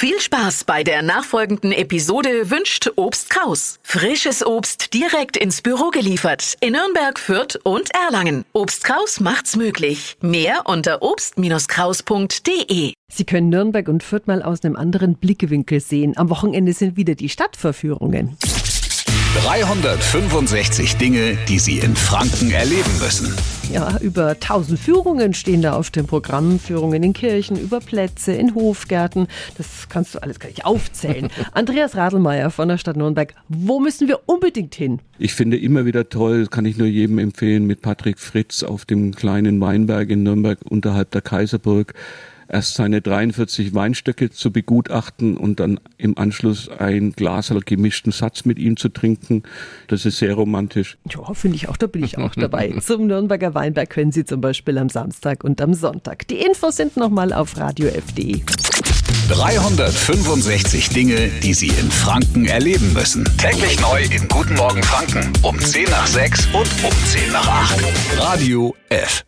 Viel Spaß bei der nachfolgenden Episode wünscht Obst Kraus. Frisches Obst direkt ins Büro geliefert in Nürnberg, Fürth und Erlangen. Obst Kraus macht's möglich. Mehr unter obst-kraus.de. Sie können Nürnberg und Fürth mal aus einem anderen Blickwinkel sehen. Am Wochenende sind wieder die Stadtverführungen. 365 Dinge, die Sie in Franken erleben müssen. Ja, über 1000 Führungen stehen da auf dem Programm. Führungen in Kirchen, über Plätze, in Hofgärten. Das kannst du alles gar nicht aufzählen. Andreas Radelmeier von der Stadt Nürnberg. Wo müssen wir unbedingt hin? Ich finde immer wieder toll, kann ich nur jedem empfehlen, mit Patrick Fritz auf dem kleinen Weinberg in Nürnberg unterhalb der Kaiserburg erst seine 43 Weinstöcke zu begutachten und dann im Anschluss ein Glas oder gemischten Satz mit ihm zu trinken. Das ist sehr romantisch. Ja, finde ich auch, da bin ich auch dabei. Zum Nürnberger Weinberg können Sie zum Beispiel am Samstag und am Sonntag. Die Infos sind nochmal auf radiof.de. 365 Dinge, die Sie in Franken erleben müssen. Täglich neu in Guten Morgen Franken um 10 nach 6 und um 10 nach 8. Radio F.